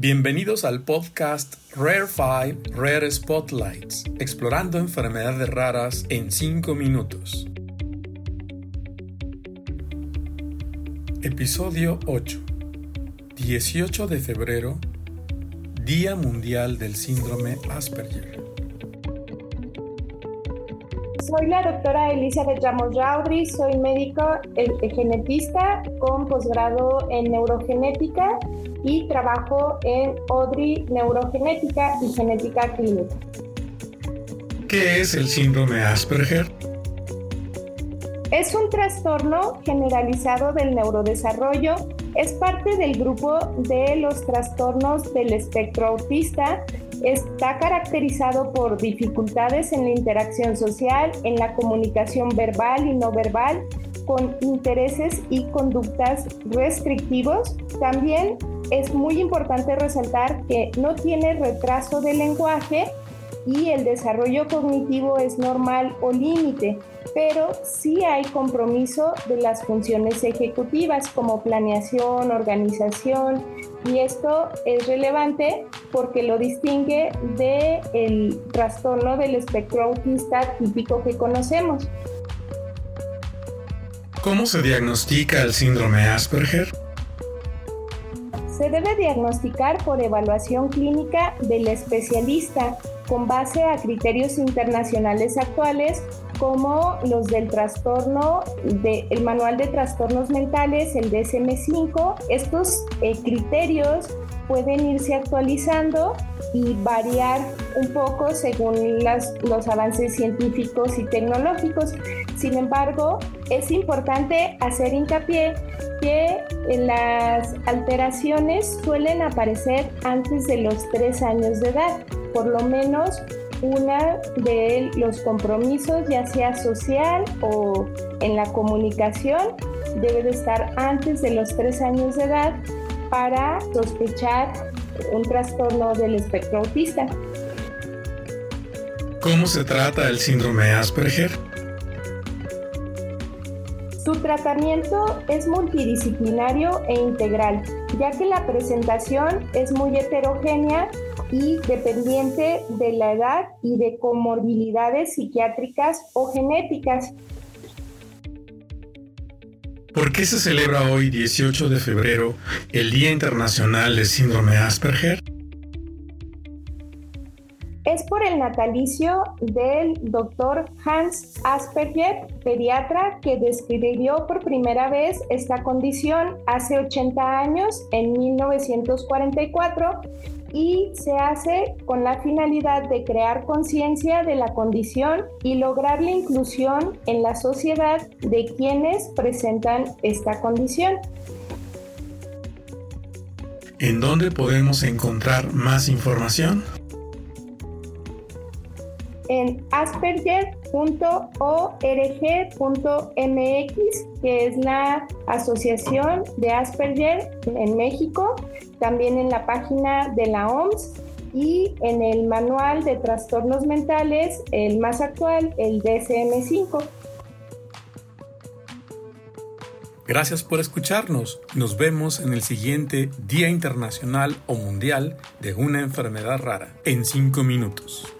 Bienvenidos al podcast Rare 5 Rare Spotlights, explorando enfermedades raras en 5 minutos. Episodio 8. 18 de febrero, Día Mundial del Síndrome Asperger. Soy la doctora Elizabeth Ramos Raudri, soy médico eh, genetista con posgrado en neurogenética y trabajo en ODRI Neurogenética y Genética Clínica. ¿Qué es el síndrome Asperger? Es un trastorno generalizado del neurodesarrollo, es parte del grupo de los trastornos del espectro autista Está caracterizado por dificultades en la interacción social, en la comunicación verbal y no verbal, con intereses y conductas restrictivos. También es muy importante resaltar que no tiene retraso de lenguaje y el desarrollo cognitivo es normal o límite, pero sí hay compromiso de las funciones ejecutivas como planeación, organización, y esto es relevante porque lo distingue del trastorno del espectro autista típico que conocemos. ¿Cómo se diagnostica el síndrome Asperger? Se debe diagnosticar por evaluación clínica del especialista con base a criterios internacionales actuales como los del trastorno, manual de trastornos mentales, el DSM5. Estos eh, criterios pueden irse actualizando y variar un poco según los avances científicos y tecnológicos. Sin embargo, es importante hacer hincapié que las alteraciones suelen aparecer antes de los tres años de edad, por lo menos una de los compromisos, ya sea social o en la comunicación, debe de estar antes de los tres años de edad para sospechar un trastorno del espectro autista. ¿Cómo se trata el síndrome Asperger? Su tratamiento es multidisciplinario e integral, ya que la presentación es muy heterogénea y dependiente de la edad y de comorbilidades psiquiátricas o genéticas. ¿Por qué se celebra hoy 18 de febrero el Día Internacional del Síndrome Asperger? Es por el natalicio del doctor Hans Asperger, pediatra, que describió por primera vez esta condición hace 80 años, en 1944, y se hace con la finalidad de crear conciencia de la condición y lograr la inclusión en la sociedad de quienes presentan esta condición. ¿En dónde podemos encontrar más información? en asperger.org.mx, que es la Asociación de Asperger en México, también en la página de la OMS y en el manual de trastornos mentales, el más actual, el DSM5. Gracias por escucharnos. Nos vemos en el siguiente Día Internacional o Mundial de una enfermedad rara en 5 minutos.